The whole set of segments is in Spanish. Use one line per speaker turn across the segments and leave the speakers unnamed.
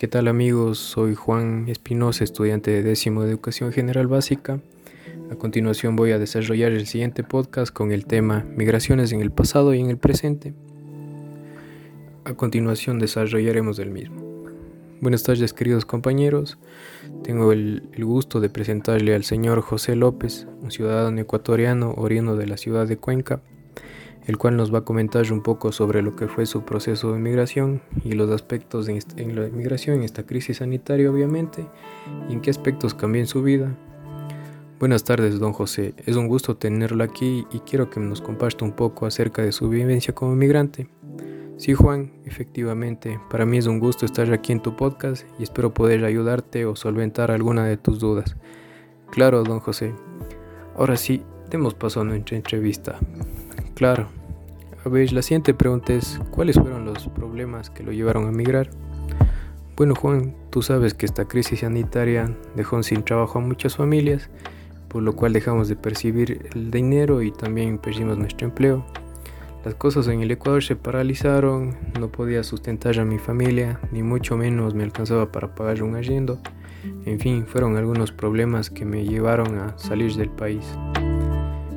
¿Qué tal amigos? Soy Juan Espinosa, estudiante de décimo de Educación General Básica. A continuación voy a desarrollar el siguiente podcast con el tema Migraciones en el pasado y en el presente. A continuación desarrollaremos el mismo. Buenas tardes queridos compañeros. Tengo el, el, gusto de presentarle al señor José López, un ciudadano ecuatoriano oriundo de la ciudad de Cuenca, el cual nos va a comentar un poco sobre lo que fue su proceso de migración y los aspectos en, en la migración, en esta crisis sanitaria obviamente, y en qué aspectos cambió su vida. Buenas tardes, don José. Es un gusto tenerlo aquí y quiero que nos comparta un poco acerca de su vivencia como migrante. Sí, Juan, efectivamente, para mí es un gusto estar aquí en tu podcast y espero poder ayudarte o solventar alguna de tus dudas. Claro, don José. Ahora sí, demos paso a nuestra entrevista. Claro. A ver, la siguiente pregunta es, ¿cuáles fueron los problemas que lo llevaron a migrar? Bueno, Juan, tú sabes que esta crisis sanitaria dejó sin trabajo a muchas familias, por lo cual dejamos de percibir el dinero y también perdimos nuestro empleo. Las cosas en el Ecuador se paralizaron, no podía sustentar a mi familia, ni mucho menos me alcanzaba para pagar un arriendo. En fin, fueron algunos problemas que me llevaron a salir del país.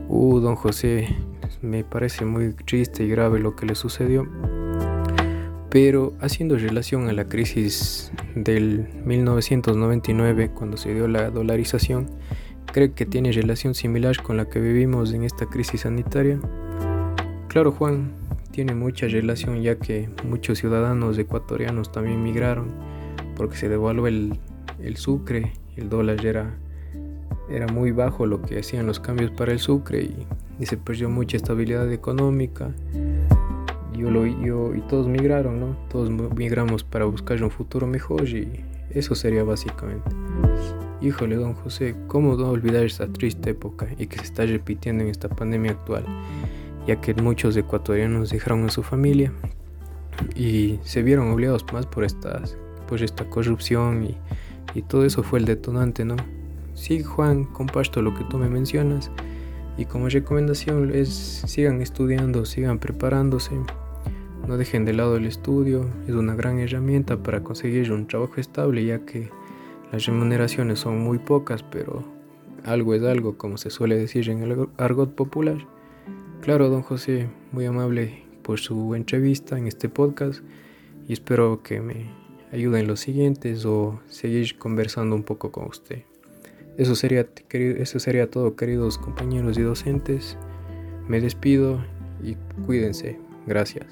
Uh, don José, me parece muy triste y grave lo que le sucedió. Pero haciendo relación a la crisis del 1999, cuando se dio la dolarización, creo que tiene relación similar con la que vivimos en esta crisis sanitaria. Claro, Juan, tiene mucha relación ya que muchos ciudadanos ecuatorianos también migraron porque se devaluó el, el sucre, el dólar era, era muy bajo lo que hacían los cambios para el sucre y, y se perdió mucha estabilidad económica. Yo, lo, yo y todos migraron, ¿no? Todos migramos para buscar un futuro mejor y eso sería básicamente. Híjole, don José, ¿cómo no olvidar esta triste época y que se está repitiendo en esta pandemia actual? ya que muchos ecuatorianos dejaron a su familia y se vieron obligados más por, estas, por esta corrupción y, y todo eso fue el detonante, ¿no? Sí, Juan, comparto lo que tú me mencionas y como recomendación es sigan estudiando, sigan preparándose, no dejen de lado el estudio, es una gran herramienta para conseguir un trabajo estable ya que las remuneraciones son muy pocas, pero algo es algo, como se suele decir en el argot popular. Claro, don José, muy amable por su entrevista en este podcast y espero que me ayuden en los siguientes o seguir conversando un poco con usted. Eso sería, eso sería todo, queridos compañeros y docentes. Me despido y cuídense. Gracias.